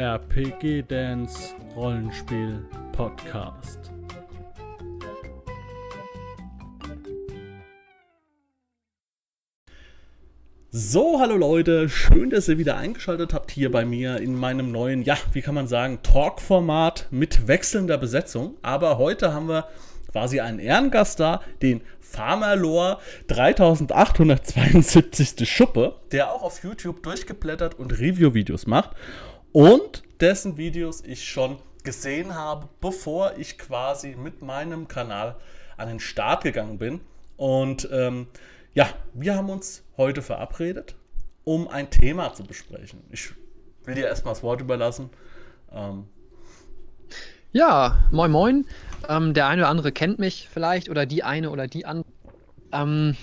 RPG Dance Rollenspiel Podcast. So, hallo Leute, schön, dass ihr wieder eingeschaltet habt hier bei mir in meinem neuen, ja, wie kann man sagen, Talk-Format mit wechselnder Besetzung. Aber heute haben wir quasi einen Ehrengast da, den Farmerlore 3872. Schuppe, der auch auf YouTube durchgeblättert und Review-Videos macht und dessen Videos ich schon gesehen habe, bevor ich quasi mit meinem Kanal an den Start gegangen bin. Und ähm, ja, wir haben uns heute verabredet, um ein Thema zu besprechen. Ich will dir erstmal das Wort überlassen. Ähm, ja, moin moin. Ähm, der eine oder andere kennt mich vielleicht oder die eine oder die andere. Ähm,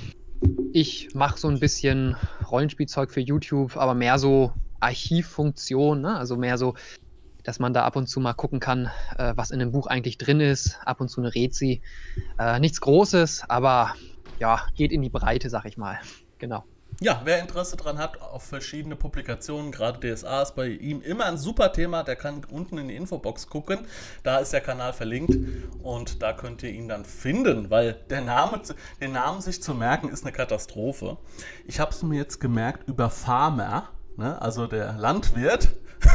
ich mache so ein bisschen Rollenspielzeug für YouTube, aber mehr so Archivfunktion, ne? also mehr so, dass man da ab und zu mal gucken kann, äh, was in dem Buch eigentlich drin ist, ab und zu eine Rezi. Äh, nichts Großes, aber ja, geht in die Breite, sag ich mal. Genau. Ja, wer Interesse daran hat auf verschiedene Publikationen, gerade DSA ist bei ihm immer ein super Thema, der kann unten in die Infobox gucken. Da ist der Kanal verlinkt und da könnt ihr ihn dann finden, weil der Name, den Namen sich zu merken ist eine Katastrophe. Ich habe es mir jetzt gemerkt über Farmer, ne? also der Landwirt.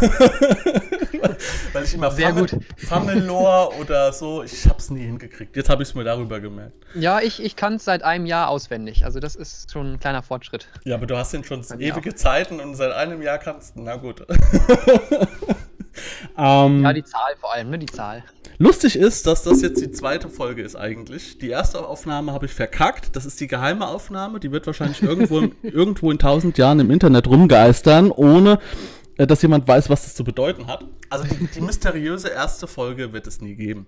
Weil ich immer Sehr Famel, gut. Famelor oder so, ich habe es nie hingekriegt. Jetzt habe ich es mir darüber gemerkt. Ja, ich, ich kann es seit einem Jahr auswendig. Also das ist schon ein kleiner Fortschritt. Ja, aber du hast den schon ewige Zeiten und seit einem Jahr kannst du. Na gut. ähm, Ja, die Zahl vor allem, ne? Die Zahl. lustig ist, dass das jetzt die zweite Folge ist eigentlich. Die erste Aufnahme habe ich verkackt. Das ist die geheime Aufnahme. Die wird wahrscheinlich irgendwo, im, irgendwo in tausend Jahren im Internet rumgeistern, ohne äh, dass jemand weiß, was das zu bedeuten hat. Also die, die mysteriöse erste Folge wird es nie geben.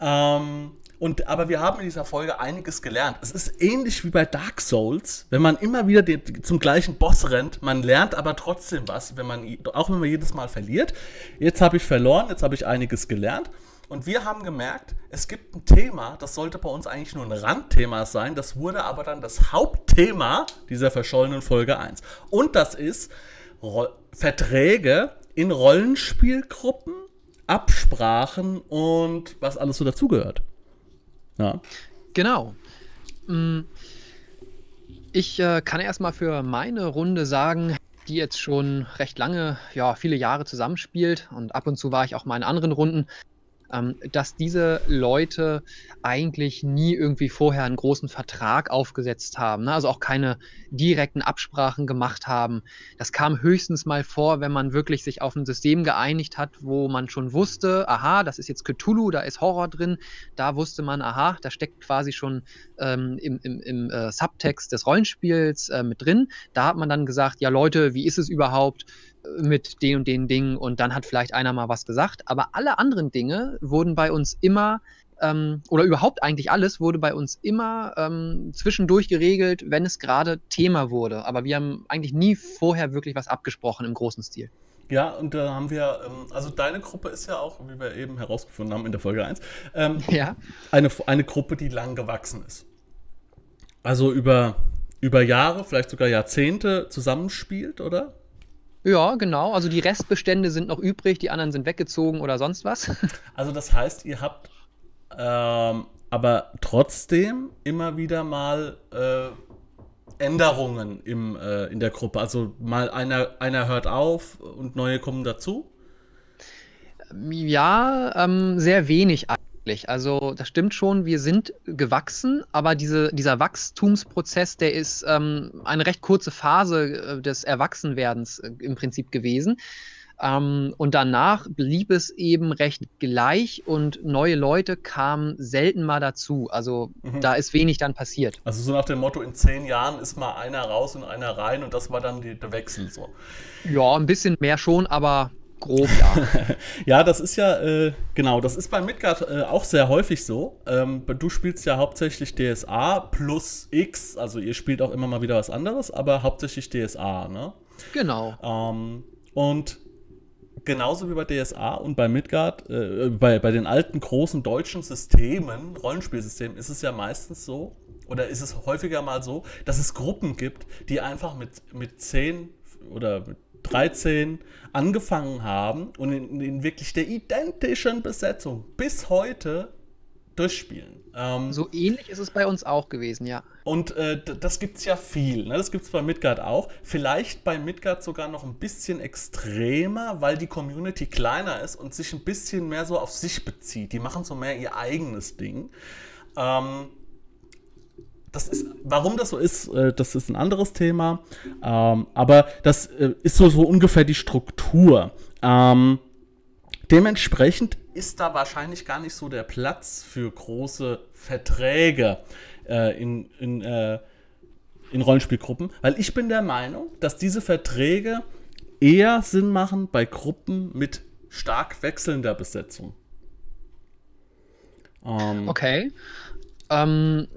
Ähm, und, aber wir haben in dieser Folge einiges gelernt. Es ist ähnlich wie bei Dark Souls, wenn man immer wieder den, zum gleichen Boss rennt, man lernt aber trotzdem was, wenn man, auch wenn man jedes Mal verliert. Jetzt habe ich verloren, jetzt habe ich einiges gelernt. Und wir haben gemerkt, es gibt ein Thema, das sollte bei uns eigentlich nur ein Randthema sein, das wurde aber dann das Hauptthema dieser verschollenen Folge 1. Und das ist Ro Verträge in Rollenspielgruppen, Absprachen und was alles so dazugehört. Ja. Genau. Mm, Ich äh, kann erstmal für meine Runde sagen, die jetzt schon recht lange, ja, viele Jahre zusammenspielt und ab und zu war ich auch mal in anderen Runden, ähm, dass diese Leute eigentlich nie irgendwie vorher einen großen Vertrag aufgesetzt haben, ne? also auch keine direkten Absprachen gemacht haben. Das kam höchstens mal vor, wenn man wirklich sich auf ein System geeinigt hat, wo man schon wusste, aha, das ist jetzt Cthulhu, da ist Horror drin, da wusste man, aha, da steckt quasi schon ähm, im, im, im äh, Subtext des Rollenspiels äh, mit drin. Da hat man dann gesagt, ja Leute, wie ist es überhaupt mit den und den Dingen? Und dann hat vielleicht einer mal was gesagt. Aber alle anderen Dinge wurden bei uns immer ähm, oder überhaupt eigentlich alles wurde bei uns immer ähm, zwischendurch geregelt, wenn es gerade Thema wurde. Aber wir haben eigentlich nie vorher wirklich was abgesprochen im großen Stil. Ja, und da haben wir, ähm, also deine Gruppe ist ja auch, wie wir eben herausgefunden haben in der Folge 1, ähm, Ja. eine, eine Gruppe, die lang gewachsen ist. Also über, über Jahre, vielleicht sogar Jahrzehnte zusammenspielt, oder? Ja, genau. Also die Restbestände sind noch übrig, die anderen sind weggezogen oder sonst was. Also das heißt, ihr habt ähm, aber trotzdem immer wieder mal äh, Änderungen im, äh, in der Gruppe. Also mal einer, einer hört auf und neue kommen dazu. Ja, ähm, sehr wenig eigentlich. Also das stimmt schon, wir sind gewachsen, aber diese, dieser Wachstumsprozess, der ist ähm, eine recht kurze Phase äh, des Erwachsenwerdens äh, im Prinzip gewesen. Ähm, und danach blieb es eben recht gleich und neue Leute kamen selten mal dazu. Also Mhm. da ist wenig dann passiert. Also so nach dem Motto, in zehn Jahren ist mal einer raus und einer rein und das war dann die, der Wechsel so. Ja, ein bisschen mehr schon, aber grob ja. Ja, das ist ja, äh, genau, das ist bei Midgard äh, auch sehr häufig so. Ähm, du spielst ja hauptsächlich DSA plus X, also ihr spielt auch immer mal wieder was anderes, aber hauptsächlich DSA, ne? genau. Ähm, und genauso wie bei DSA und bei Midgard, äh, bei, bei den alten großen deutschen Systemen, Rollenspielsystemen, ist es ja meistens so, oder ist es häufiger mal so, dass es Gruppen gibt, die einfach mit, mit 10 oder mit 13 angefangen haben und in, in wirklich der identischen Besetzung bis heute durchspielen. Ähm, so ähnlich ist es bei uns auch gewesen, ja. Und äh, das gibt es ja viel. Ne? Das gibt es bei Midgard auch. Vielleicht bei Midgard sogar noch ein bisschen extremer, weil die Community kleiner ist und sich ein bisschen mehr so auf sich bezieht. Die machen so mehr ihr eigenes Ding. Ähm, das ist, warum das so ist, äh, das ist ein anderes Thema. Ähm, aber das äh, ist so, so ungefähr die Struktur. Ähm, dementsprechend ist da wahrscheinlich gar nicht so der Platz für große Verträge äh, in, in, äh, in Rollenspielgruppen, weil ich bin der Meinung, dass diese Verträge eher Sinn machen bei Gruppen mit stark wechselnder Besetzung. Ähm, okay. Ähm,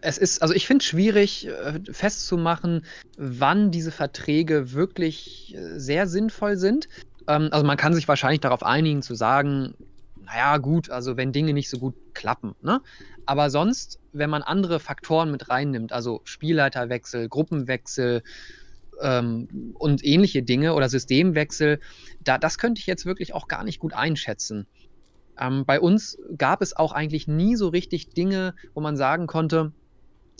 es ist, also ich finde es schwierig äh, festzumachen, wann diese Verträge wirklich äh, sehr sinnvoll sind. Ähm, also man kann sich wahrscheinlich darauf einigen zu sagen, naja, gut, also wenn Dinge nicht so gut klappen. Ne? Aber sonst, wenn man andere Faktoren mit reinnimmt, also Spielleiterwechsel, Gruppenwechsel ähm, und ähnliche Dinge oder Systemwechsel, da, das könnte ich jetzt wirklich auch gar nicht gut einschätzen. Ähm, bei uns gab es auch eigentlich nie so richtig Dinge, wo man sagen konnte,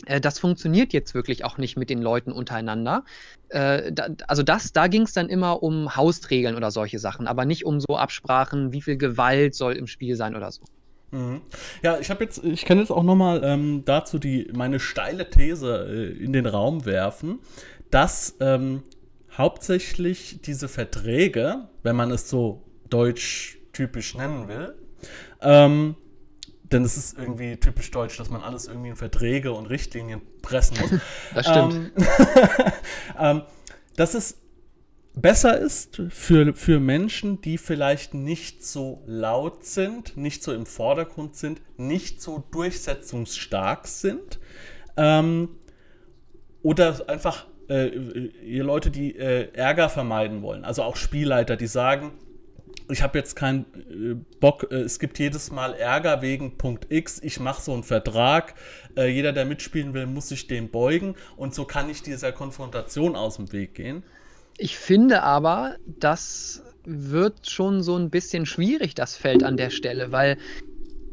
äh, das funktioniert jetzt wirklich auch nicht mit den Leuten untereinander. Äh, da, also das, da ging es dann immer um Hausregeln oder solche Sachen, aber nicht um so Absprachen, wie viel Gewalt soll im Spiel sein oder so. Mhm. Ja, ich habe jetzt, ich kann jetzt auch nochmal ähm, dazu die meine steile These äh, in den Raum werfen, dass ähm, hauptsächlich diese Verträge, wenn man es so deutsch typisch nennen will, ähm, denn es ist irgendwie typisch deutsch, dass man alles irgendwie in Verträge und Richtlinien pressen muss. das stimmt. Ähm, ähm, dass es besser ist für, für Menschen, die vielleicht nicht so laut sind, nicht so im Vordergrund sind, nicht so durchsetzungsstark sind. Ähm, oder einfach äh, ihr Leute, die äh, Ärger vermeiden wollen. Also auch Spielleiter, die sagen, ich habe jetzt keinen äh, Bock, äh, es gibt jedes Mal Ärger wegen Punkt X, ich mache so einen Vertrag, äh, jeder, der mitspielen will, muss sich dem beugen und so kann ich dieser Konfrontation aus dem Weg gehen. Ich finde aber, das wird schon so ein bisschen schwierig, das Feld an der Stelle, weil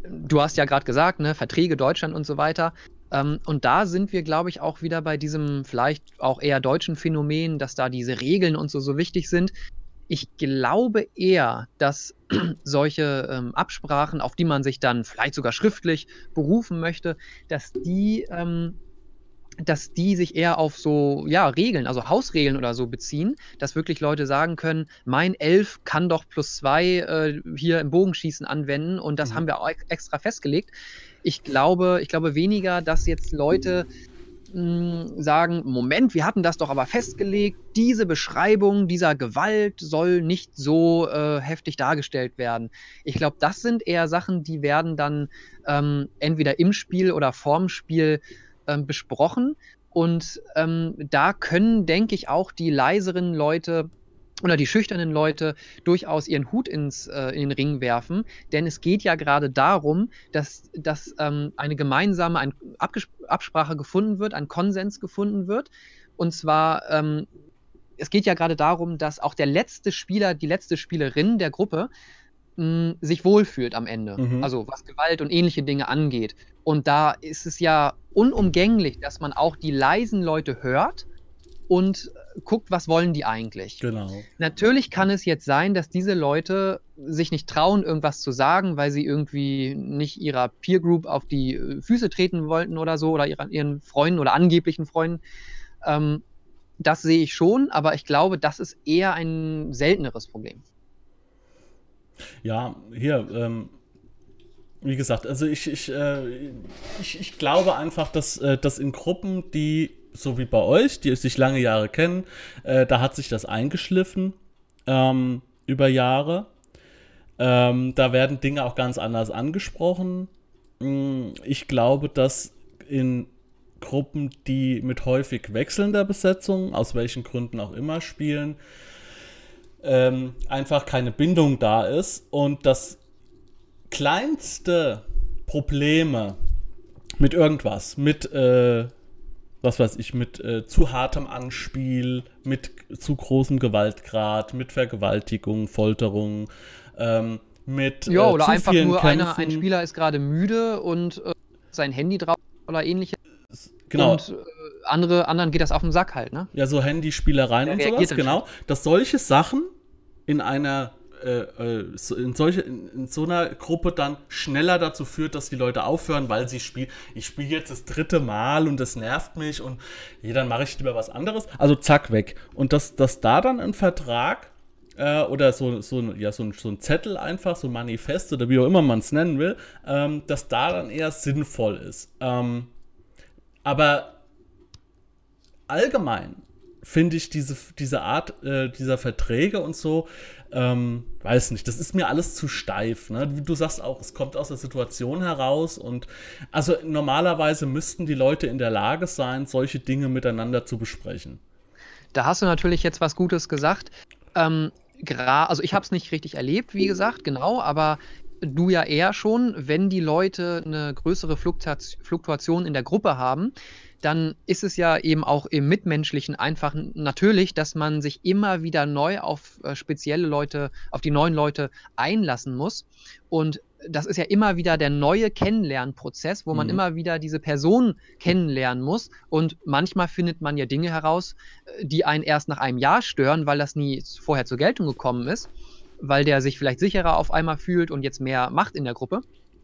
du hast ja gerade gesagt, ne, Verträge Deutschland und so weiter. Ähm, und da sind wir, glaube ich, auch wieder bei diesem vielleicht auch eher deutschen Phänomen, dass da diese Regeln und so so wichtig sind. Ich glaube eher, dass solche ähm, Absprachen, auf die man sich dann vielleicht sogar schriftlich berufen möchte, dass die, ähm, dass die sich eher auf so ja, Regeln, also Hausregeln oder so beziehen, dass wirklich Leute sagen können, mein Elf kann doch plus zwei äh, hier im Bogenschießen anwenden und das mhm. haben wir auch extra festgelegt. Ich glaube, ich glaube weniger, dass jetzt Leute sagen, Moment, wir hatten das doch aber festgelegt, diese Beschreibung dieser Gewalt soll nicht so äh, heftig dargestellt werden. Ich glaube, das sind eher Sachen, die werden dann ähm, entweder im Spiel oder vorm Spiel ähm, besprochen. Und ähm, da können, denke ich, auch die leiseren Leute oder die schüchternen Leute durchaus ihren Hut ins, äh, in den Ring werfen. Denn es geht ja gerade darum, dass, dass ähm, eine gemeinsame ein Absprache gefunden wird, ein Konsens gefunden wird. Und zwar, ähm, es geht ja gerade darum, dass auch der letzte Spieler, die letzte Spielerin der Gruppe mh, sich wohlfühlt am Ende. Mhm. Also was Gewalt und ähnliche Dinge angeht. Und da ist es ja unumgänglich, dass man auch die leisen Leute hört und guckt, was wollen die eigentlich. Genau. Natürlich kann es jetzt sein, dass diese Leute sich nicht trauen, irgendwas zu sagen, weil sie irgendwie nicht ihrer Peer Group auf die äh, Füße treten wollten oder so oder ihren Freunden oder angeblichen Freunden. Ähm, das sehe ich schon, aber ich glaube, das ist eher ein selteneres Problem. Ja, hier, ähm, wie gesagt, also ich, ich, äh, ich, ich glaube einfach, dass, äh, dass in Gruppen, die so wie bei euch, die sich lange Jahre kennen, äh, da hat sich das eingeschliffen ähm, über Jahre. Ähm, da werden Dinge auch ganz anders angesprochen. Mm, ich glaube, dass in Gruppen, die mit häufig wechselnder Besetzung, aus welchen Gründen auch immer spielen, ähm, einfach keine Bindung da ist und das kleinste Probleme mit irgendwas, mit äh, was weiß ich, mit äh, zu hartem Anspiel, mit zu großem Gewaltgrad, mit Vergewaltigung, Folterung, ähm, mit. Ja, äh, oder einfach nur einer, ein Spieler ist gerade müde und äh, sein Handy drauf oder ähnliches. Genau. Und äh, andere, anderen geht das auf den Sack halt, ne? Ja, so Handyspielereien und sowas, genau. Dass solche Sachen in einer äh, äh, in, solche, in, so einer Gruppe dann schneller dazu führt, dass die Leute aufhören, weil sie spielen, ich spiele jetzt das dritte Mal und das nervt mich und ja, dann mache ich lieber was anderes. Also zack, weg. Und dass, dass da dann ein Vertrag äh, oder so, so, ja, so, ein, so ein Zettel einfach, so ein Manifest oder wie auch immer man es nennen will, ähm, dass da dann eher sinnvoll ist. Ähm, aber allgemein finde ich diese, diese Art äh, dieser Verträge und so, ähm, weiß nicht, das ist mir alles zu steif. Ne? Du sagst auch, es kommt aus der Situation heraus und also normalerweise müssten die Leute in der Lage sein, solche Dinge miteinander zu besprechen. Da hast du natürlich jetzt was Gutes gesagt. Ähm, also ich habe es nicht richtig erlebt, wie gesagt, genau, aber du ja eher schon, wenn die Leute eine größere Fluktuation in der Gruppe haben, dann ist es ja eben auch im Mitmenschlichen einfach natürlich, dass man sich immer wieder neu auf äh, spezielle Leute, auf die neuen Leute einlassen muss. Und das ist ja immer wieder der neue Kennenlernprozess, wo man mhm. immer wieder diese Person kennenlernen muss. Und manchmal findet man ja Dinge heraus, äh, die einen erst nach einem Jahr stören, weil das nie vorher zur Geltung gekommen ist, weil der sich vielleicht sicherer auf einmal fühlt und jetzt mehr macht in der Gruppe.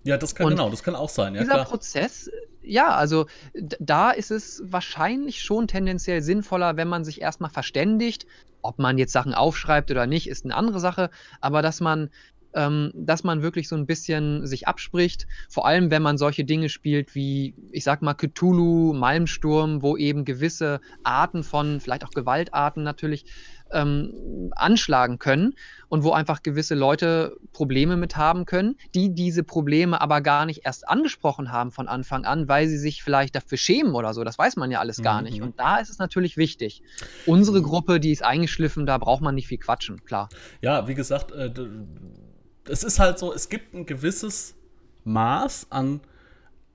Ja, das kann und genau, das kann auch sein. Ja, dieser klar. Prozess, ja, also da ist es wahrscheinlich schon tendenziell sinnvoller, wenn man sich erstmal verständigt. Ob man jetzt Sachen aufschreibt oder nicht, ist eine andere Sache, aber dass man ähm, dass man wirklich so ein bisschen sich abspricht, vor allem wenn man solche Dinge spielt wie, ich sag mal, Cthulhu, Malmsturm, wo eben gewisse Arten von, vielleicht auch Gewaltarten natürlich, ähm, anschlagen können und wo einfach gewisse Leute Probleme mit haben können, die diese Probleme aber gar nicht erst angesprochen haben von Anfang an, weil sie sich vielleicht dafür schämen oder so. Das weiß man ja alles gar mhm. nicht. Und da ist es natürlich wichtig. Unsere Gruppe, die ist eingeschliffen, da braucht man nicht viel quatschen, klar. Ja, wie gesagt, äh, es ist halt so, es gibt ein gewisses Maß an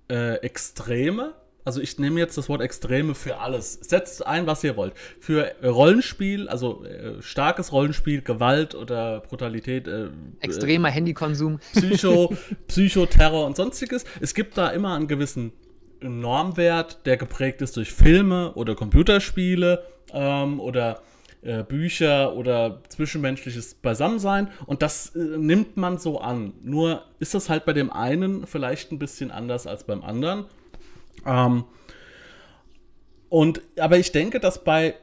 äh, Extreme, also ich nehme jetzt das Wort Extreme für alles. Setzt ein, was ihr wollt. Für Rollenspiel, also äh, starkes Rollenspiel, Gewalt oder Brutalität. Äh, Extremer äh, Handykonsum. Psycho, Psychoterror und sonstiges. Es gibt da immer einen gewissen Normwert, der geprägt ist durch Filme oder Computerspiele ähm, oder äh, Bücher oder zwischenmenschliches Beisammensein. Und das äh, nimmt man so an. Nur ist das halt bei dem einen vielleicht ein bisschen anders als beim anderen. Ähm, und, aber ich denke, dass bei,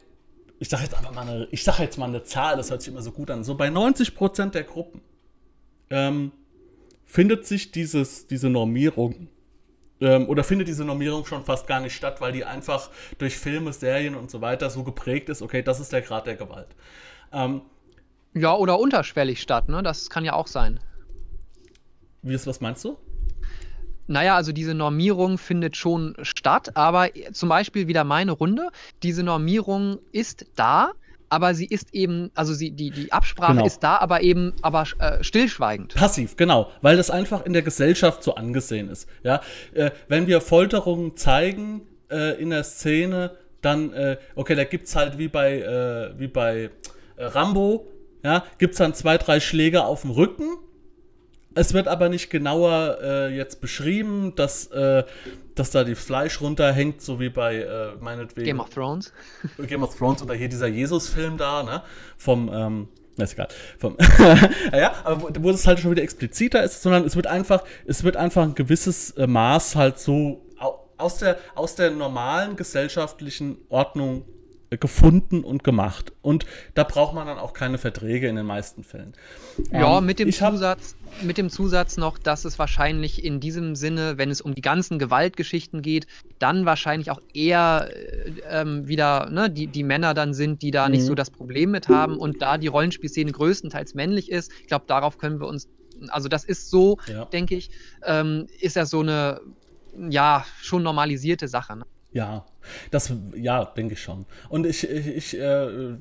ich sage jetzt einfach mal eine, ich sage jetzt mal eine Zahl, das hört sich immer so gut an, so bei 90 Prozent der Gruppen ähm, findet sich dieses, diese Normierung ähm, oder findet diese Normierung schon fast gar nicht statt, weil die einfach durch Filme, Serien und so weiter so geprägt ist, okay, das ist der Grad der Gewalt. Ähm, ja, oder unterschwellig statt, ne? Das kann ja auch sein. Wie ist, was meinst du? Naja, also diese Normierung findet schon statt, aber zum Beispiel wieder meine Runde. Diese Normierung ist da, aber sie ist eben, also sie, die, die Absprache genau. ist da, aber eben aber äh, stillschweigend. Passiv, genau, weil das einfach in der Gesellschaft so angesehen ist. Ja? Äh, wenn wir Folterungen zeigen äh, in der Szene, dann, äh, okay, da gibt es halt wie bei, äh, wie bei äh, Rambo, ja, gibt es dann zwei, drei Schläge auf dem Rücken es wird aber nicht genauer äh, jetzt beschrieben, dass, äh, dass da die Fleisch runterhängt, so wie bei äh, meinetwegen. Game of Thrones. Game of Thrones oder hier dieser Jesus-Film da, ne? Vom, ähm, ist egal. Vom ja, aber wo, wo es halt schon wieder expliziter ist, sondern es wird einfach, es wird einfach ein gewisses äh, Maß halt so aus der, aus der normalen gesellschaftlichen Ordnung gefunden und gemacht. Und da braucht man dann auch keine Verträge in den meisten Fällen. Ja, ähm, mit, dem Zusatz, mit dem Zusatz noch, dass es wahrscheinlich in diesem Sinne, wenn es um die ganzen Gewaltgeschichten geht, dann wahrscheinlich auch eher äh, ähm, wieder ne, die, die Männer dann sind, die da mhm. nicht so das Problem mit haben. Und da die Rollenspielszene größtenteils männlich ist, ich glaube, darauf können wir uns, also das ist so, ja. denke ich, ähm, ist ja so eine, ja, schon normalisierte Sache. Ne? Ja, das, ja, denke ich schon. Und ich, ich, ich äh,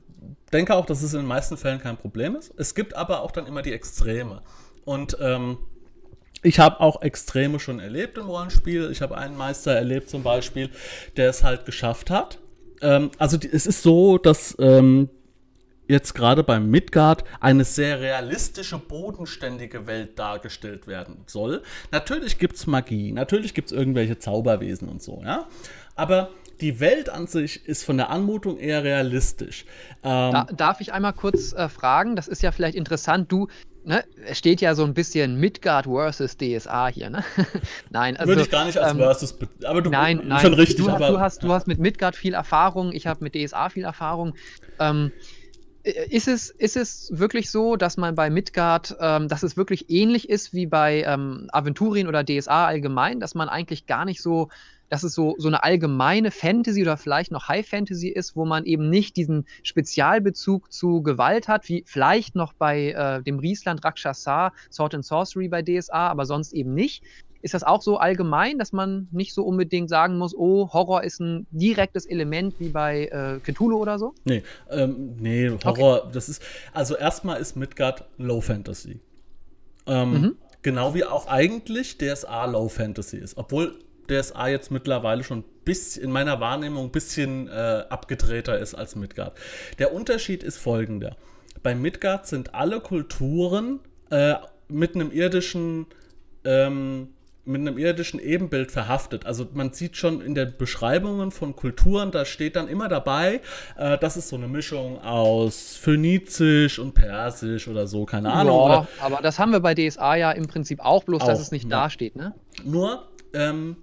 denke auch, dass es in den meisten Fällen kein Problem ist. Es gibt aber auch dann immer die Extreme. Und ähm, ich habe auch Extreme schon erlebt im Rollenspiel. Ich habe einen Meister erlebt zum Beispiel, der es halt geschafft hat. Ähm, also die, es ist so, dass ähm, jetzt gerade beim Midgard eine sehr realistische, bodenständige Welt dargestellt werden soll. Natürlich gibt es Magie, natürlich gibt es irgendwelche Zauberwesen und so, ja. Aber die Welt an sich ist von der Anmutung eher realistisch. Ähm, da, darf ich einmal kurz äh, fragen? Das ist ja vielleicht interessant. Du, ne, es steht ja so ein bisschen Midgard versus DSA hier, ne? nein, also. Würde ich gar nicht als ähm, versus, aber du nein, nein, schon richtig. Du, aber, du, hast, du hast mit Midgard viel Erfahrung, ich habe mit DSA viel Erfahrung. Ähm, ist es, ist es wirklich so, dass man bei Midgard, ähm, dass es wirklich ähnlich ist wie bei ähm, Aventurien oder DSA allgemein, dass man eigentlich gar nicht so dass es so, so eine allgemeine Fantasy oder vielleicht noch High Fantasy ist, wo man eben nicht diesen Spezialbezug zu Gewalt hat, wie vielleicht noch bei äh, dem Riesland Rakshasa, Sword and Sorcery bei DSA, aber sonst eben nicht. Ist das auch so allgemein, dass man nicht so unbedingt sagen muss, oh, Horror ist ein direktes Element wie bei äh, Cthulhu oder so? Nee, ähm, nee, Horror, okay. das ist, also erstmal ist Midgard Low Fantasy. Ähm, mhm. Genau wie auch eigentlich DSA Low Fantasy ist. Obwohl DSA jetzt mittlerweile schon bis in meiner Wahrnehmung ein bisschen äh, abgedrehter ist als Midgard. Der Unterschied ist folgender. Bei Midgard sind alle Kulturen äh, mit einem irdischen ähm, mit einem irdischen Ebenbild verhaftet. Also man sieht schon in den Beschreibungen von Kulturen, da steht dann immer dabei, äh, das ist so eine Mischung aus Phönizisch und Persisch oder so, keine Ahnung. Ja, aber das haben wir bei DSA ja im Prinzip auch, bloß auch, dass es nicht ja. dasteht, ne? Nur, ähm,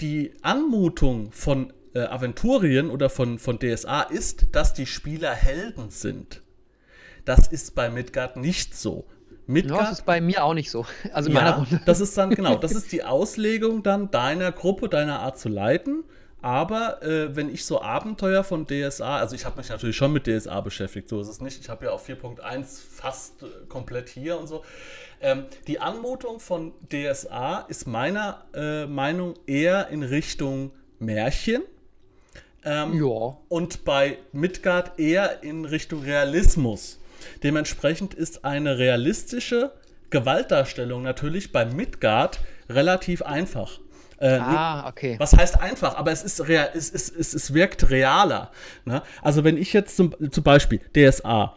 die, Anmutung von äh, Aventurien oder von, von DSA ist, dass die Spieler Helden sind. Das ist bei Midgard nicht so. Midgard, das ist bei mir auch nicht so. Also in ja, meiner Runde. Das ist dann, genau, das ist die Auslegung dann deiner Gruppe, deiner Art zu leiten. Aber äh, wenn ich so Abenteuer von DSA, also ich habe mich natürlich schon mit DSA beschäftigt, so ist es nicht. Ich habe ja auch 4.1 fast äh, komplett hier und so. Ähm, die Anmutung von DSA ist meiner äh, Meinung eher in Richtung Märchen. Ähm, ja. Und bei Midgard eher in Richtung Realismus. Dementsprechend ist eine realistische Gewaltdarstellung natürlich bei Midgard relativ einfach. Äh, ah, okay. Was heißt einfach? Aber es ist real, es, es, es, es wirkt realer. Ne? Also wenn ich jetzt zum, zum Beispiel DSA,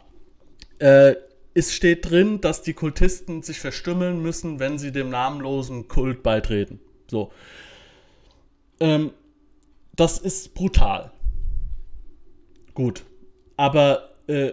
äh, es steht drin, dass die Kultisten sich verstümmeln müssen, wenn sie dem namenlosen Kult beitreten. So. Ähm, das ist brutal. Gut. Aber, äh,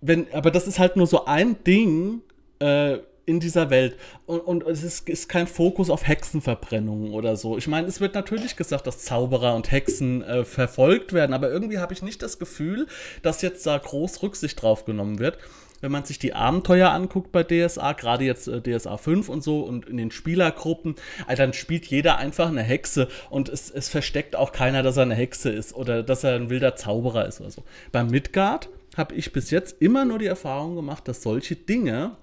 wenn, aber das ist halt nur so ein Ding äh, in dieser Welt. Und, und es ist, ist, kein Fokus auf Hexenverbrennungen oder so. Ich meine, es wird natürlich gesagt, dass Zauberer und Hexen äh, verfolgt werden, aber irgendwie habe ich nicht das Gefühl, dass jetzt da groß Rücksicht drauf genommen wird wenn man sich die Abenteuer anguckt bei DSA, gerade jetzt äh, DSA 5 und so und in den Spielergruppen, äh, dann spielt jeder einfach eine Hexe und es, es versteckt auch keiner, dass er eine Hexe ist oder dass er ein wilder Zauberer ist oder so. Beim Midgard habe ich bis jetzt immer nur die Erfahrung gemacht, dass solche Dinge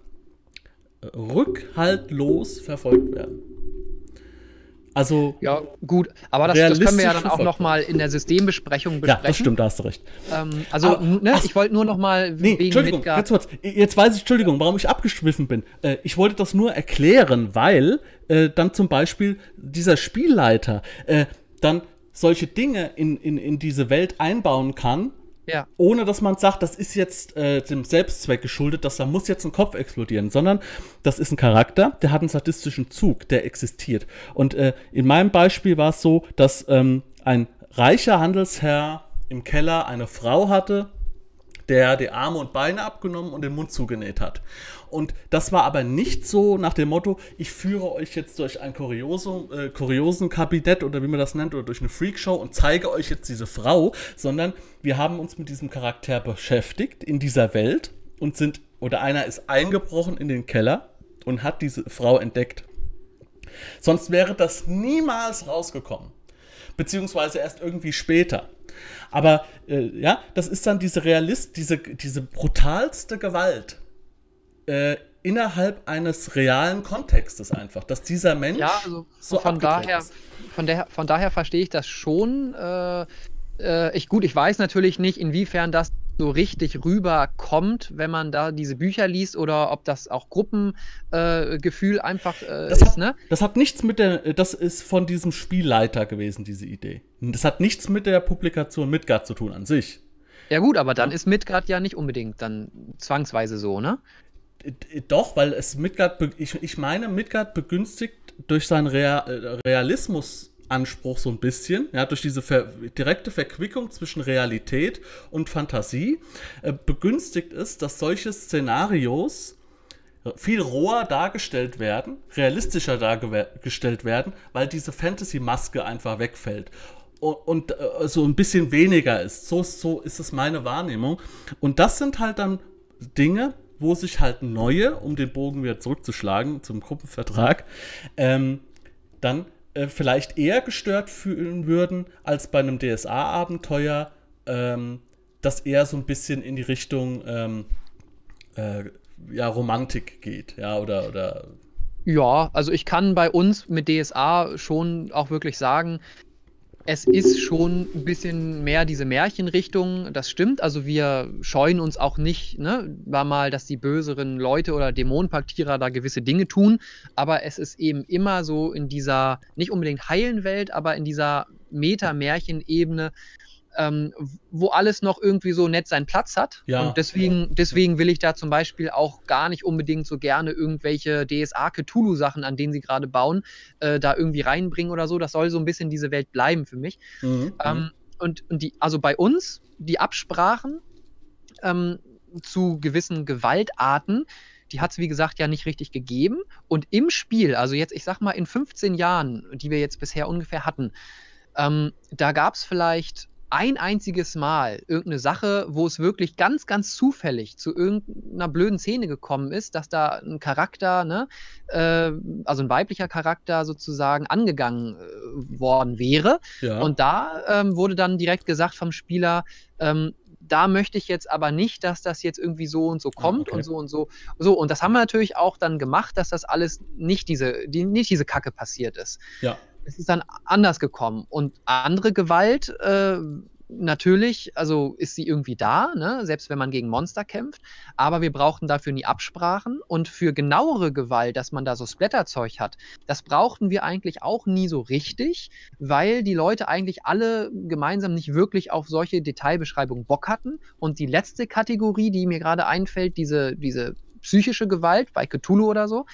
rückhaltlos verfolgt werden. Also ja, gut, aber das, das können wir ja dann auch noch mal in der Systembesprechung besprechen. Ja, das stimmt, da hast du recht. Ähm, also, aber, ne, ich wollte nur noch mal nee, wegen Entschuldigung, Midgard jetzt, kurz, jetzt weiß ich, Entschuldigung, warum ich abgeschwiffen bin. Äh, ich wollte das nur erklären, weil äh, dann zum Beispiel dieser Spielleiter äh, dann solche Dinge in, in, in diese Welt einbauen kann, ja. Ohne dass man sagt, das ist jetzt äh, dem Selbstzweck geschuldet, dass da muss jetzt ein Kopf explodieren, sondern das ist ein Charakter, der hat einen sadistischen Zug, der existiert. Und äh, in meinem Beispiel war es so, dass ähm, ein reicher Handelsherr im Keller eine Frau hatte, der die Arme und Beine abgenommen und den Mund zugenäht hat. Und das war aber nicht so nach dem Motto, ich führe euch jetzt durch ein Kuriosum, äh, Kuriosenkabinett oder wie man das nennt, oder durch eine Freakshow und zeige euch jetzt diese Frau, sondern wir haben uns mit diesem Charakter beschäftigt in dieser Welt und sind, oder einer ist eingebrochen in den Keller und hat diese Frau entdeckt. Sonst wäre das niemals rausgekommen. Beziehungsweise erst irgendwie später. Aber äh, ja, das ist dann diese Realist, diese, diese brutalste Gewalt, äh, innerhalb eines realen Kontextes einfach, dass dieser Mensch ja, also so von daher, ist. Von, der, von daher verstehe ich das schon. Äh, äh, ich, gut, ich weiß natürlich nicht, inwiefern das so richtig rüberkommt, wenn man da diese Bücher liest oder ob das auch Gruppengefühl äh, einfach äh, das ist. Hat, ne? Das hat nichts mit der, das ist von diesem Spielleiter gewesen, diese Idee. Das hat nichts mit der Publikation Midgard zu tun an sich. Ja gut, aber dann ist Midgard ja nicht unbedingt dann zwangsweise so, ne? Doch, weil es Midgard, ich, ich meine, Midgard begünstigt durch seinen Real, Realismus Anspruch so ein bisschen, ja, durch diese ver direkte Verquickung zwischen Realität und Fantasie, äh, begünstigt es, dass solche Szenarios viel roher dargestellt werden, realistischer dargestellt werden, weil diese Fantasy-Maske einfach wegfällt und, und äh, so ein bisschen weniger ist. So, so ist es meine Wahrnehmung. Und das sind halt dann Dinge, wo sich halt neue, um den Bogen wieder zurückzuschlagen zum Gruppenvertrag, ähm, dann äh, vielleicht eher gestört fühlen würden als bei einem DSA-Abenteuer, ähm, das eher so ein bisschen in die Richtung ähm, äh, ja, Romantik geht, ja, oder, oder ja, also ich kann bei uns mit DSA schon auch wirklich sagen, es ist schon ein bisschen mehr diese Märchenrichtung, das stimmt. Also wir scheuen uns auch nicht, ne, war mal, dass die böseren Leute oder Dämonenpaktierer da gewisse Dinge tun, aber es ist eben immer so in dieser, nicht unbedingt heilen Welt, aber in dieser Meta-Märchen-Ebene, ähm, wo alles noch irgendwie so nett seinen Platz hat. Ja. Und deswegen, deswegen will ich da zum Beispiel auch gar nicht unbedingt so gerne irgendwelche DSA Cthulhu-Sachen, an denen sie gerade bauen, äh, da irgendwie reinbringen oder so. Das soll so ein bisschen diese Welt bleiben für mich. Mhm. Ähm, und, und die, also bei uns, die Absprachen ähm, zu gewissen Gewaltarten, die hat es, wie gesagt, ja nicht richtig gegeben. Und im Spiel, also jetzt, ich sag mal, in 15 Jahren, die wir jetzt bisher ungefähr hatten, ähm, da gab es vielleicht ein einziges Mal irgendeine Sache, wo es wirklich ganz, ganz zufällig zu irgendeiner blöden Szene gekommen ist, dass da ein Charakter, ne, äh, also ein weiblicher Charakter sozusagen angegangen äh, worden wäre. Ja. Und da ähm, wurde dann direkt gesagt vom Spieler, ähm, da möchte ich jetzt aber nicht, dass das jetzt irgendwie so und so ah, kommt okay. und so und so. So, und das haben wir natürlich auch dann gemacht, dass das alles nicht diese, die, nicht diese Kacke passiert ist. Ja es ist dann anders gekommen. Und andere Gewalt, äh, natürlich, also ist sie irgendwie da, ne? selbst wenn man gegen Monster kämpft, aber wir brauchten dafür nie Absprachen und für genauere Gewalt, dass man da so Splatterzeug hat, das brauchten wir eigentlich auch nie so richtig, weil die Leute eigentlich alle gemeinsam nicht wirklich auf solche Detailbeschreibungen Bock hatten und die letzte Kategorie, die mir gerade einfällt, diese, diese psychische Gewalt bei Cthulhu oder so.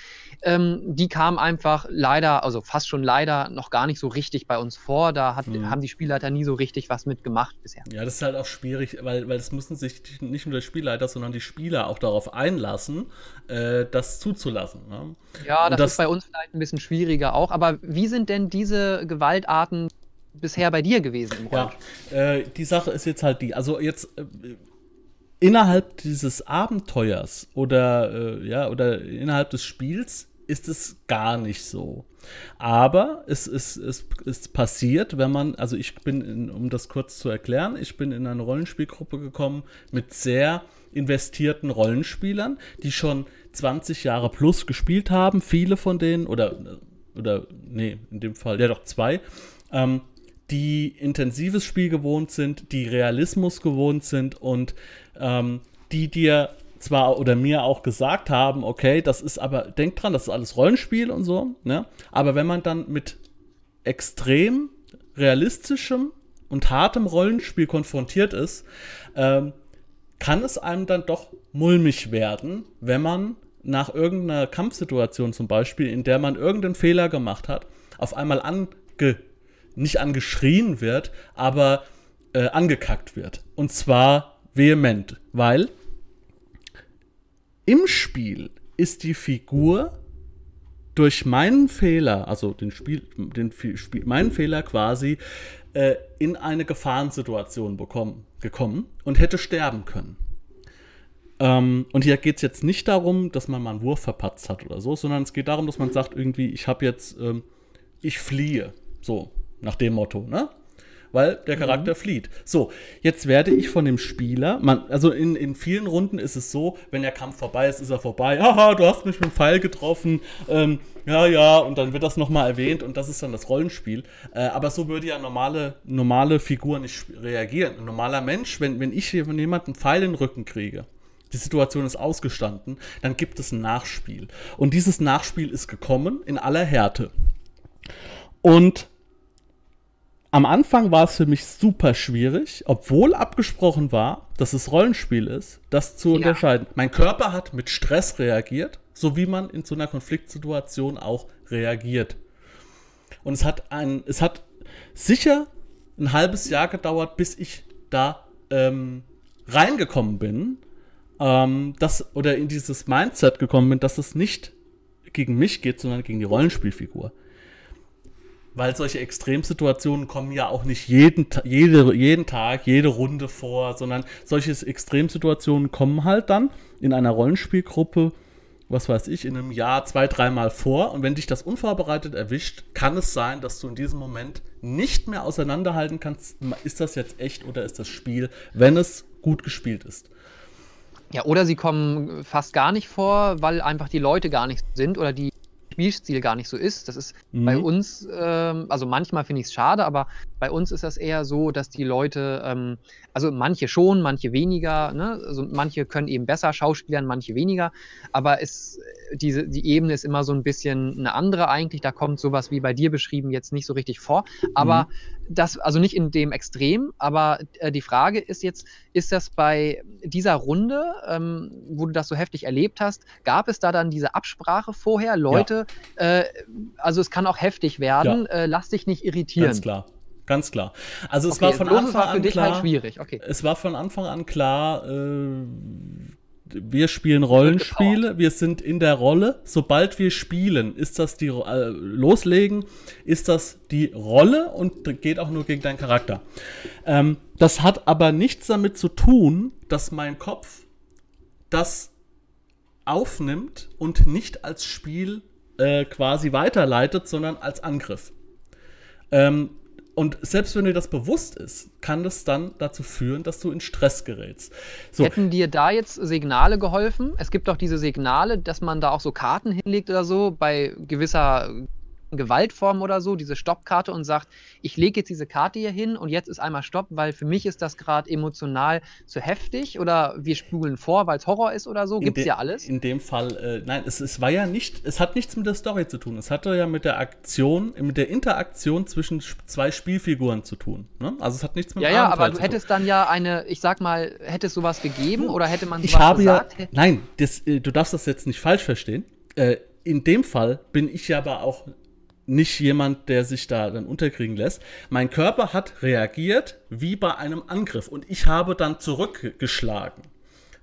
Ähm, die kam einfach leider, also fast schon leider, noch gar nicht so richtig bei uns vor. Da hat, mhm. haben die Spielleiter nie so richtig was mitgemacht bisher. Ja, das ist halt auch schwierig, weil, weil es müssen sich nicht nur der Spielleiter, sondern die Spieler auch darauf einlassen, äh, das zuzulassen. Ne? Ja, das, das, ist bei uns vielleicht ein bisschen schwieriger auch. Aber wie sind denn diese Gewaltarten bisher bei dir gewesen Ja, äh, die Sache ist jetzt halt die, also jetzt äh, innerhalb dieses Abenteuers oder, äh, ja, oder innerhalb des Spiels ist es gar nicht so. Aber es ist, es ist passiert, wenn man, also ich bin, in, um das kurz zu erklären, ich bin in eine Rollenspielgruppe gekommen mit sehr investierten Rollenspielern, die schon 20 Jahre plus gespielt haben, viele von denen, oder, oder nee, in dem Fall, ja doch zwei, ähm, die intensives Spiel gewohnt sind, die Realismus gewohnt sind und ähm, die dir zwar oder mir auch gesagt haben, okay, das ist aber, denk dran, das ist alles Rollenspiel und so, ne? Aber wenn man dann mit extrem realistischem und hartem Rollenspiel konfrontiert ist, ähm, kann es einem dann doch mulmig werden, wenn man nach irgendeiner Kampfsituation zum Beispiel, in der man irgendeinen Fehler gemacht hat, auf einmal ange nicht angeschrien wird, aber äh, angekackt wird. Und zwar vehement, weil im Spiel ist die Figur durch meinen Fehler, also den Spiel, den Spiel, meinen Fehler quasi äh, in eine Gefahrensituation bekommen, gekommen und hätte sterben können. Ähm, und hier geht es jetzt nicht darum, dass man mal einen Wurf verpatzt hat oder so, sondern es geht darum, dass man sagt irgendwie, ich habe jetzt, ähm, ich fliehe, so nach dem Motto, ne? Weil der Charakter mhm. flieht. So, jetzt werde ich von dem Spieler, man, also in, in vielen Runden ist es so, wenn der Kampf vorbei ist, ist er vorbei. Haha, du hast mich mit dem Pfeil getroffen. Ähm, ja, ja, und dann wird das nochmal erwähnt und das ist dann das Rollenspiel. Äh, aber so würde ja normale, normale Figur nicht reagieren. Ein normaler Mensch, wenn, wenn ich einen Pfeil in den Rücken kriege, die Situation ist ausgestanden, dann gibt es ein Nachspiel. Und dieses Nachspiel ist gekommen in aller Härte. Und am Anfang war es für mich super schwierig, obwohl abgesprochen war, dass es Rollenspiel ist, das zu ja. unterscheiden. Mein Körper hat mit Stress reagiert, so wie man in so einer Konfliktsituation auch reagiert. Und es hat ein, es hat sicher ein halbes Jahr gedauert, bis ich da ähm, reingekommen bin, ähm, dass, oder in dieses Mindset gekommen bin, dass es nicht gegen mich geht, sondern gegen die Rollenspielfigur weil solche Extremsituationen kommen ja auch nicht jeden, jede, jeden Tag, jede Runde vor, sondern solche Extremsituationen kommen halt dann in einer Rollenspielgruppe, was weiß ich, in einem Jahr zwei, dreimal vor. Und wenn dich das unvorbereitet erwischt, kann es sein, dass du in diesem Moment nicht mehr auseinanderhalten kannst, ist das jetzt echt oder ist das Spiel, wenn es gut gespielt ist. Ja, oder sie kommen fast gar nicht vor, weil einfach die Leute gar nicht sind oder die Spielstil gar nicht so ist. Das ist mhm. bei uns, ähm, also manchmal finde ich es schade, aber bei uns ist das eher so, dass die Leute, ähm, also manche schon, manche weniger, ne? also manche können eben besser schauspielern, manche weniger, aber es, diese, die Ebene ist immer so ein bisschen eine andere eigentlich. Da kommt sowas wie bei dir beschrieben jetzt nicht so richtig vor, aber mhm. das, also nicht in dem Extrem, aber äh, die Frage ist jetzt, ist das bei dieser Runde, ähm, wo du das so heftig erlebt hast, gab es da dann diese Absprache vorher, Leute, ja. Äh, also es kann auch heftig werden, ja. äh, lass dich nicht irritieren. Ganz klar. Ganz klar. Also es okay, war von Anfang war an halt klar. Halt schwierig. Okay. Es war von Anfang an klar, äh, wir spielen Rollenspiele, wir sind in der Rolle. Sobald wir spielen, ist das die äh, loslegen, ist das die Rolle und geht auch nur gegen deinen Charakter. Ähm, das hat aber nichts damit zu tun, dass mein Kopf das aufnimmt und nicht als Spiel äh, quasi weiterleitet, sondern als Angriff. Ähm, und selbst wenn dir das bewusst ist, kann das dann dazu führen, dass du in Stress gerätst. So. Hätten dir da jetzt Signale geholfen? Es gibt doch diese Signale, dass man da auch so Karten hinlegt oder so bei gewisser Gewaltform oder so, diese Stoppkarte und sagt, ich lege jetzt diese Karte hier hin und jetzt ist einmal Stopp, weil für mich ist das gerade emotional zu heftig oder wir spulen vor, weil es Horror ist oder so. Gibt es ja alles. In dem Fall, äh, nein, es, es war ja nicht, es hat nichts mit der Story zu tun. Es hatte ja mit der Aktion, mit der Interaktion zwischen zwei Spielfiguren zu tun. Ne? Also es hat nichts mit Ja, ja, aber du hättest dann ja eine, ich sag mal, hättest sowas gegeben oder hätte man sowas ich habe gesagt? Ja, nein, das, äh, du darfst das jetzt nicht falsch verstehen. Äh, in dem Fall bin ich ja aber auch nicht jemand, der sich da dann unterkriegen lässt. Mein Körper hat reagiert wie bei einem Angriff und ich habe dann zurückgeschlagen.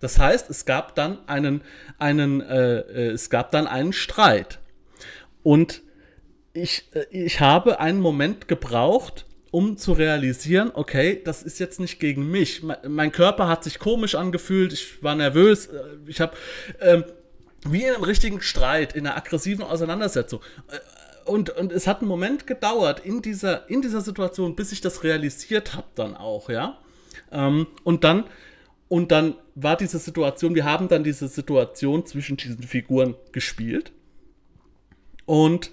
Das heißt, es gab dann einen, einen, äh, äh, es gab dann einen Streit. Und ich, äh, ich habe einen Moment gebraucht, um zu realisieren, okay, das ist jetzt nicht gegen mich. Mein Körper hat sich komisch angefühlt, ich war nervös, äh, ich habe ähm, wie in einem richtigen Streit, in einer aggressiven Auseinandersetzung. Äh, und, und es hat einen Moment gedauert in dieser, in dieser Situation, bis ich das realisiert habe dann auch, ja. Ähm, und dann, und dann war diese Situation, wir haben dann diese Situation zwischen diesen Figuren gespielt und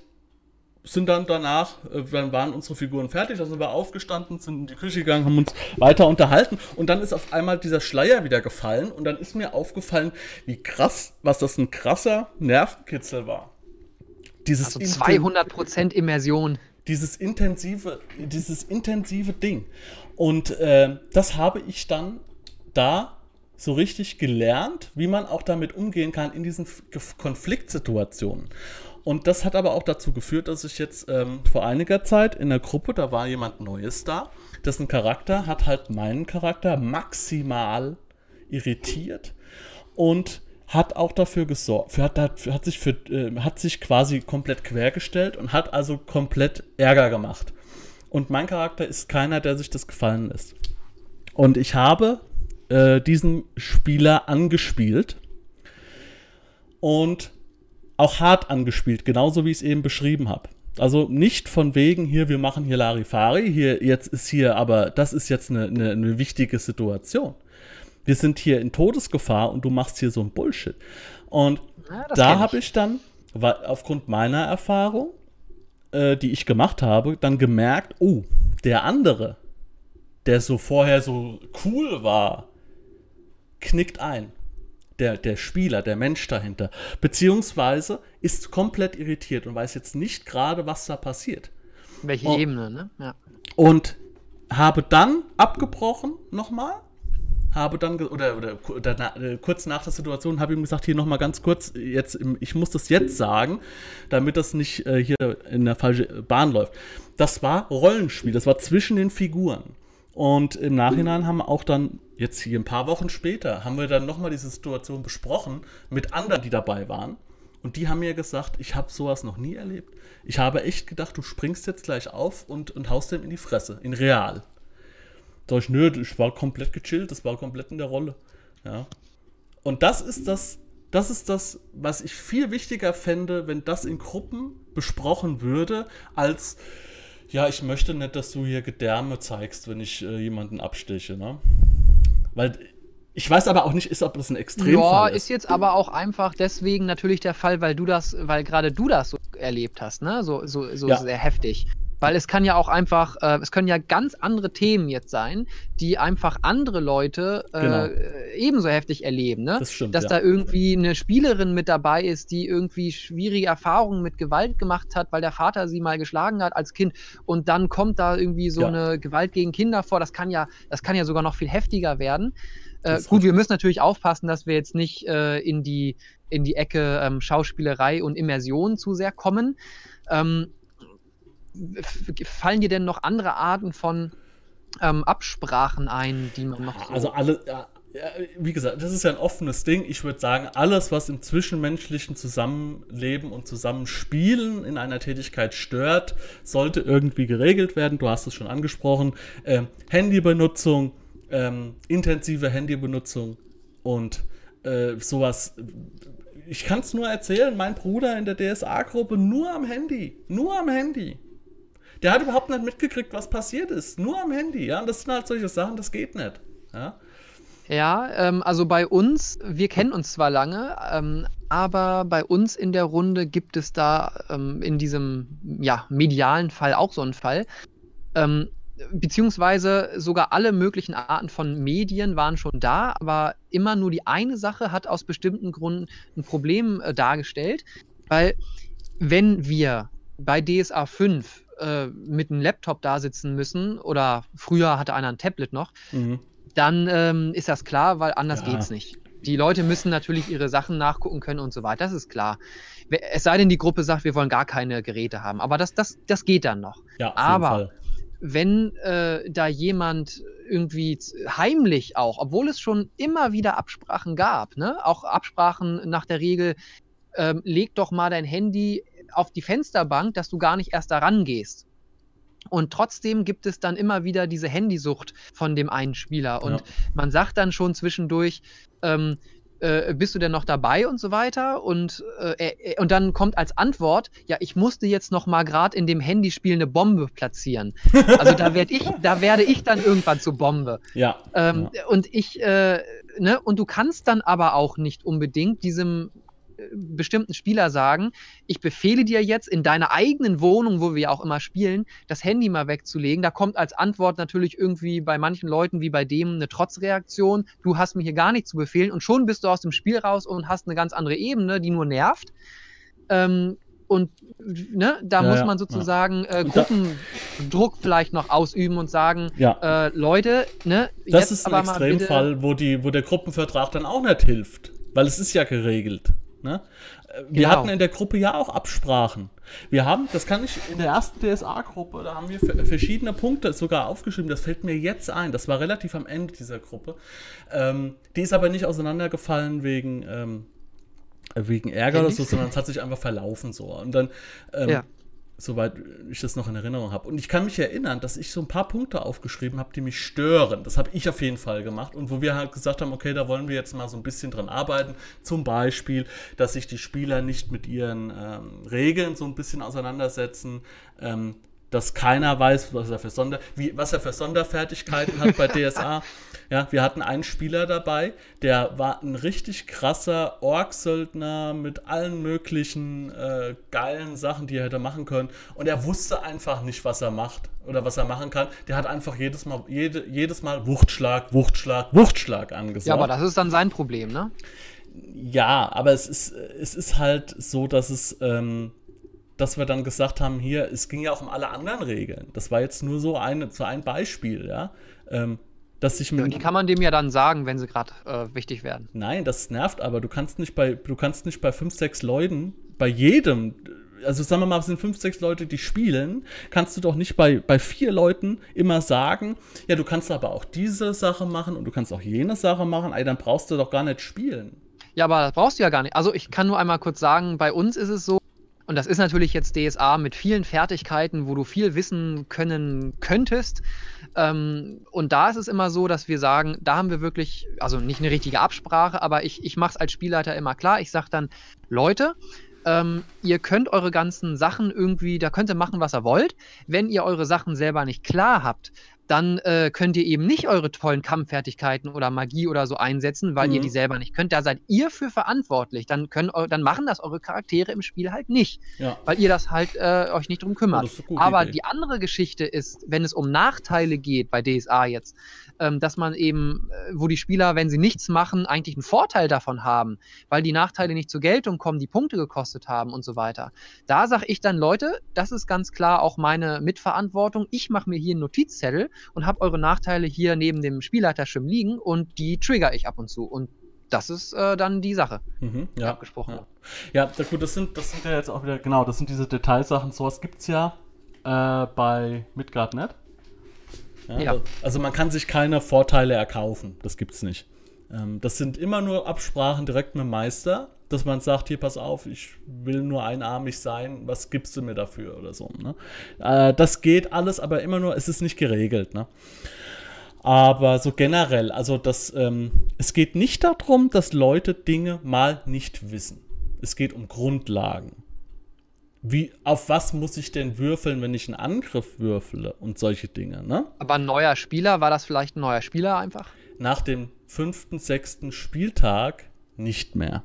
sind dann danach, äh, dann waren unsere Figuren fertig, sind wir aufgestanden, sind in die Küche gegangen, haben uns weiter unterhalten und dann ist auf einmal dieser Schleier wieder gefallen und dann ist mir aufgefallen, wie krass, was das ein krasser Nervenkitzel war. Dieses also 200% Immersion. Dieses intensive, dieses intensive Ding. Und äh, das habe ich dann da so richtig gelernt, wie man auch damit umgehen kann in diesen Konfliktsituationen. Und das hat aber auch dazu geführt, dass ich jetzt ähm, vor einiger Zeit in der Gruppe, da war jemand Neues da, dessen Charakter hat halt meinen Charakter maximal irritiert. Und hat auch dafür gesorgt, hat, hat, hat, sich für, äh, hat sich quasi komplett quergestellt und hat also komplett Ärger gemacht. Und mein Charakter ist keiner, der sich das gefallen lässt. Und ich habe äh, diesen Spieler angespielt und auch hart angespielt, genauso wie ich es eben beschrieben habe. Also nicht von wegen hier, wir machen hier Larifari, hier jetzt ist hier, aber das ist jetzt eine, eine, eine wichtige Situation. Wir sind hier in Todesgefahr und du machst hier so ein Bullshit. Und ja, da habe ich dann, weil, aufgrund meiner Erfahrung, äh, die ich gemacht habe, dann gemerkt, oh, der andere, der so vorher so cool war, knickt ein. Der, der Spieler, der Mensch dahinter. Beziehungsweise ist komplett irritiert und weiß jetzt nicht gerade, was da passiert. Welche und, Ebene, ne? Ja. Und habe dann abgebrochen nochmal habe dann, oder, oder, oder äh, kurz nach der Situation habe ich ihm gesagt, hier nochmal ganz kurz, jetzt, ich muss das jetzt sagen, damit das nicht äh, hier in der falschen Bahn läuft. Das war Rollenspiel, das war zwischen den Figuren. Und im Nachhinein haben wir auch dann, jetzt hier ein paar Wochen später, haben wir dann nochmal diese Situation besprochen mit anderen, die dabei waren. Und die haben mir gesagt, ich habe sowas noch nie erlebt. Ich habe echt gedacht, du springst jetzt gleich auf und, und haust dem in die Fresse, in real. Da ich, nö, ich war komplett gechillt, das war komplett in der Rolle. Ja. Und das ist das, das ist das, was ich viel wichtiger fände, wenn das in Gruppen besprochen würde, als ja, ich möchte nicht, dass du hier Gedärme zeigst, wenn ich äh, jemanden absteche, ne? Weil ich weiß aber auch nicht, ist, ob das ein Extremfall ja, ist. ist jetzt aber auch einfach deswegen natürlich der Fall, weil du das, weil gerade du das so erlebt hast, ne? So, so, so ja. sehr heftig. Weil es kann ja auch einfach, äh, es können ja ganz andere Themen jetzt sein, die einfach andere Leute äh, genau. ebenso heftig erleben. Ne? Das stimmt, Dass ja. da irgendwie eine Spielerin mit dabei ist, die irgendwie schwierige Erfahrungen mit Gewalt gemacht hat, weil der Vater sie mal geschlagen hat als Kind und dann kommt da irgendwie so ja. eine Gewalt gegen Kinder vor. Das kann ja, das kann ja sogar noch viel heftiger werden. Äh, gut, wir müssen natürlich aufpassen, dass wir jetzt nicht äh, in, die, in die Ecke ähm, Schauspielerei und Immersion zu sehr kommen. Ähm, fallen dir denn noch andere Arten von ähm, Absprachen ein, die man noch so Also alle, ja, wie gesagt, das ist ja ein offenes Ding. Ich würde sagen, alles, was im zwischenmenschlichen Zusammenleben und Zusammenspielen in einer Tätigkeit stört, sollte irgendwie geregelt werden. Du hast es schon angesprochen. Ähm, Handybenutzung, ähm, intensive Handybenutzung und äh, sowas. Ich kann es nur erzählen, mein Bruder in der DSA-Gruppe nur am Handy. Nur am Handy. Der hat überhaupt nicht mitgekriegt, was passiert ist. Nur am Handy, ja. Und das sind halt solche Sachen, das geht nicht. Ja, ja ähm, also bei uns, wir kennen uns zwar lange, ähm, aber bei uns in der Runde gibt es da ähm, in diesem ja, medialen Fall auch so einen Fall. Ähm, beziehungsweise sogar alle möglichen Arten von Medien waren schon da, aber immer nur die eine Sache hat aus bestimmten Gründen ein Problem äh, dargestellt, weil wenn wir bei DSA 5 äh, mit einem Laptop da sitzen müssen oder früher hatte einer ein Tablet noch, mhm. dann ähm, ist das klar, weil anders ja. es nicht. Die Leute müssen natürlich ihre Sachen nachgucken können und so weiter, das ist klar. Es sei denn, die Gruppe sagt, wir wollen gar keine Geräte haben, aber das, das, das geht dann noch. Ja, aber wenn äh, da jemand irgendwie heimlich auch, obwohl es schon immer wieder Absprachen gab, ne? auch Absprachen nach der Regel, ähm, leg doch mal dein Handy auf die Fensterbank, dass du gar nicht erst daran gehst. Und trotzdem gibt es dann immer wieder diese Handysucht von dem einen Spieler. Und ja. man sagt dann schon zwischendurch, ähm, äh, bist du denn noch dabei und so weiter? Und, äh, und dann kommt als Antwort, ja, ich musste jetzt noch mal gerade in dem Handyspiel eine Bombe platzieren. Also da werde ich, da werde ich dann irgendwann zur Bombe. Ja. Ähm, ja. Und ich, äh, ne, und du kannst dann aber auch nicht unbedingt diesem bestimmten Spieler sagen, ich befehle dir jetzt in deiner eigenen Wohnung, wo wir ja auch immer spielen, das Handy mal wegzulegen. Da kommt als Antwort natürlich irgendwie bei manchen Leuten wie bei dem eine Trotzreaktion. Du hast mir hier gar nicht zu befehlen und schon bist du aus dem Spiel raus und hast eine ganz andere Ebene, die nur nervt. Ähm, und ne, da ja, muss man sozusagen ja. äh, Gruppendruck vielleicht noch ausüben und sagen, ja. äh, Leute, ne, das ist ein Extremfall, wo, die, wo der Gruppenvertrag dann auch nicht hilft, weil es ist ja geregelt. Ne? Wir genau. hatten in der Gruppe ja auch Absprachen. Wir haben, das kann ich in der ersten DSA-Gruppe, da haben wir verschiedene Punkte sogar aufgeschrieben. Das fällt mir jetzt ein. Das war relativ am Ende dieser Gruppe. Ähm, die ist aber nicht auseinandergefallen wegen, ähm, wegen Ärger oder so, sondern es hat sich einfach verlaufen so. Und dann ähm, ja. Soweit ich das noch in Erinnerung habe. Und ich kann mich erinnern, dass ich so ein paar Punkte aufgeschrieben habe, die mich stören. Das habe ich auf jeden Fall gemacht. Und wo wir halt gesagt haben, okay, da wollen wir jetzt mal so ein bisschen dran arbeiten. Zum Beispiel, dass sich die Spieler nicht mit ihren ähm, Regeln so ein bisschen auseinandersetzen. Ähm, dass keiner weiß, was er für, Sonder, wie, was er für Sonderfertigkeiten hat bei DSA. Ja, wir hatten einen Spieler dabei, der war ein richtig krasser Ork-Söldner mit allen möglichen äh, geilen Sachen, die er hätte machen können. Und er wusste einfach nicht, was er macht oder was er machen kann. Der hat einfach jedes Mal, jede, jedes Mal Wuchtschlag, Wuchtschlag, Wuchtschlag angesagt. Ja, aber das ist dann sein Problem, ne? Ja, aber es ist, es ist halt so, dass es. Ähm, dass wir dann gesagt haben, hier, es ging ja auch um alle anderen Regeln. Das war jetzt nur so, eine, so ein Beispiel, ja. Ähm, dass sich ja, die kann man dem ja dann sagen, wenn sie gerade äh, wichtig werden. Nein, das nervt aber. Du kannst nicht bei, du kannst nicht bei fünf, sechs Leuten, bei jedem, also sagen wir mal, es sind fünf, sechs Leute, die spielen, kannst du doch nicht bei, bei vier Leuten immer sagen, ja, du kannst aber auch diese Sache machen und du kannst auch jene Sache machen, ey, dann brauchst du doch gar nicht spielen. Ja, aber das brauchst du ja gar nicht. Also ich kann nur einmal kurz sagen, bei uns ist es so, und das ist natürlich jetzt DSA mit vielen Fertigkeiten, wo du viel wissen können könntest. Ähm, und da ist es immer so, dass wir sagen, da haben wir wirklich, also nicht eine richtige Absprache, aber ich, ich mache es als Spielleiter immer klar. Ich sage dann, Leute, ähm, ihr könnt eure ganzen Sachen irgendwie, da könnt ihr machen, was ihr wollt. Wenn ihr eure Sachen selber nicht klar habt, dann äh, könnt ihr eben nicht eure tollen Kampffertigkeiten oder Magie oder so einsetzen, weil mhm. ihr die selber nicht könnt. Da seid ihr für verantwortlich. Dann, können, dann machen das eure Charaktere im Spiel halt nicht, ja. weil ihr das halt äh, euch nicht drum kümmert. Aber Idee. die andere Geschichte ist, wenn es um Nachteile geht bei DSA jetzt, ähm, dass man eben, äh, wo die Spieler, wenn sie nichts machen, eigentlich einen Vorteil davon haben, weil die Nachteile nicht zur Geltung kommen, die Punkte gekostet haben und so weiter. Da sage ich dann, Leute, das ist ganz klar auch meine Mitverantwortung. Ich mache mir hier einen Notizzettel und habe eure Nachteile hier neben dem Spielleiterschirm liegen und die trigger ich ab und zu. Und das ist äh, dann die Sache, mhm, ja, abgesprochen ja. ja, gut, das sind, das sind ja jetzt auch wieder, genau, das sind diese Detailsachen. Sowas gibt es ja äh, bei Midgard.net. Ja, ja. Also man kann sich keine Vorteile erkaufen. Das gibt's nicht. Ähm, das sind immer nur Absprachen direkt mit dem Meister, dass man sagt, hier pass auf, ich will nur einarmig sein, was gibst du mir dafür oder so. Ne? Äh, das geht alles, aber immer nur, es ist nicht geregelt. Ne? Aber so generell, also das, ähm, es geht nicht darum, dass Leute Dinge mal nicht wissen. Es geht um Grundlagen wie, auf was muss ich denn würfeln, wenn ich einen Angriff würfele und solche Dinge, ne? Aber ein neuer Spieler, war das vielleicht ein neuer Spieler einfach? Nach dem fünften, sechsten Spieltag nicht mehr.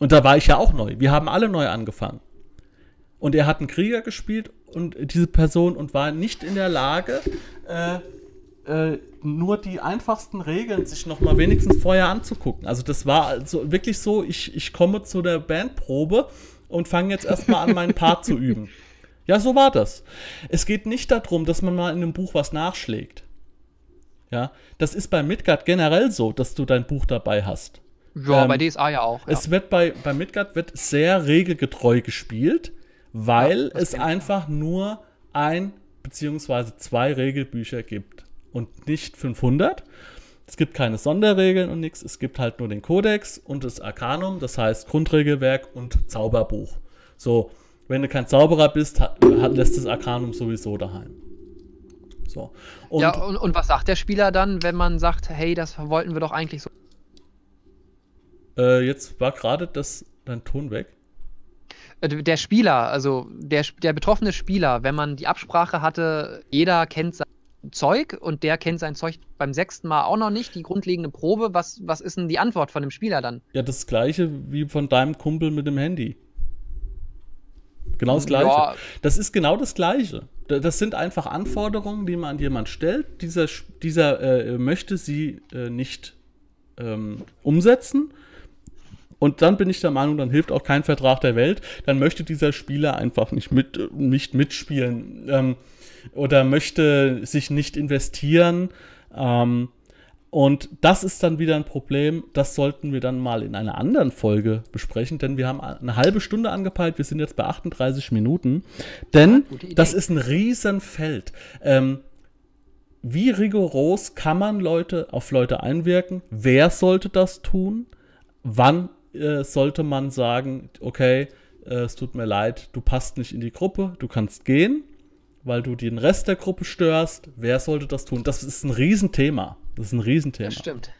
Und da war ich ja auch neu. Wir haben alle neu angefangen. Und er hat einen Krieger gespielt und diese Person und war nicht in der Lage, äh, äh, nur die einfachsten Regeln sich noch mal wenigstens vorher anzugucken. Also das war also wirklich so, ich, ich komme zu der Bandprobe und fange jetzt erstmal an, meinen Part zu üben. Ja, so war das. Es geht nicht darum, dass man mal in einem Buch was nachschlägt. Ja, das ist bei Midgard generell so, dass du dein Buch dabei hast. Ja, ähm, bei DSA ja auch. Ja. Es wird bei, bei Midgard wird sehr regelgetreu gespielt, weil ja, es einfach nur ein beziehungsweise zwei Regelbücher gibt und nicht 500. Es gibt keine Sonderregeln und nichts. Es gibt halt nur den Kodex und das Arcanum, das heißt Grundregelwerk und Zauberbuch. So, wenn du kein Zauberer bist, hat, lässt das Arcanum sowieso daheim. So. Und, ja, und, und was sagt der Spieler dann, wenn man sagt, hey, das wollten wir doch eigentlich so? Äh, jetzt war gerade das dein Ton weg. Äh, der Spieler, also der, der betroffene Spieler, wenn man die Absprache hatte, jeder kennt sein Zeug und der kennt sein Zeug beim sechsten Mal auch noch nicht, die grundlegende Probe, was, was ist denn die Antwort von dem Spieler dann? Ja, das gleiche wie von deinem Kumpel mit dem Handy. Genau das gleiche. Ja. Das ist genau das gleiche. Das sind einfach Anforderungen, die man an jemanden stellt. Dieser, dieser äh, möchte sie äh, nicht ähm, umsetzen. Und dann bin ich der Meinung, dann hilft auch kein Vertrag der Welt. Dann möchte dieser Spieler einfach nicht, mit, nicht mitspielen. Ähm, oder möchte sich nicht investieren. Ähm, und das ist dann wieder ein Problem, das sollten wir dann mal in einer anderen Folge besprechen, denn wir haben eine halbe Stunde angepeilt, wir sind jetzt bei 38 Minuten, denn das ist ein Riesenfeld. Ähm, wie rigoros kann man Leute auf Leute einwirken? Wer sollte das tun? Wann äh, sollte man sagen, okay, äh, es tut mir leid, du passt nicht in die Gruppe, du kannst gehen, weil du den Rest der Gruppe störst. Wer sollte das tun? Das ist ein Riesenthema. Das ist ein Riesenthema. Das stimmt.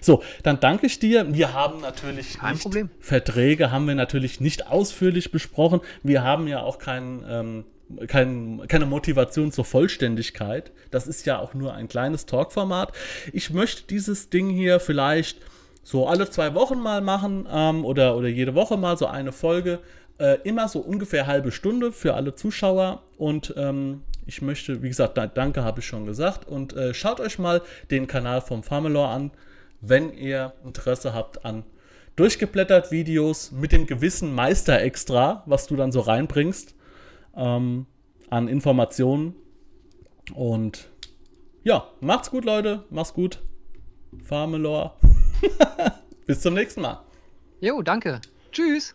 So, dann danke ich dir. Wir haben natürlich Kein nicht, Problem. Verträge haben wir natürlich nicht ausführlich besprochen. Wir haben ja auch keinen ähm, kein, keine Motivation zur Vollständigkeit. Das ist ja auch nur ein kleines Talkformat. Ich möchte dieses Ding hier vielleicht so alle zwei Wochen mal machen ähm, oder, oder jede Woche mal so eine Folge. Äh, immer so ungefähr halbe Stunde für alle Zuschauer. Und ähm, ich möchte, wie gesagt, danke habe ich schon gesagt. Und äh, schaut euch mal den Kanal vom Farmelor an, wenn ihr Interesse habt an durchgeblättert Videos mit dem gewissen Meister-Extra, was du dann so reinbringst ähm, an Informationen. Und ja, macht's gut, Leute. Macht's gut. Farmelor. Bis zum nächsten Mal. Jo, danke. Tschüss.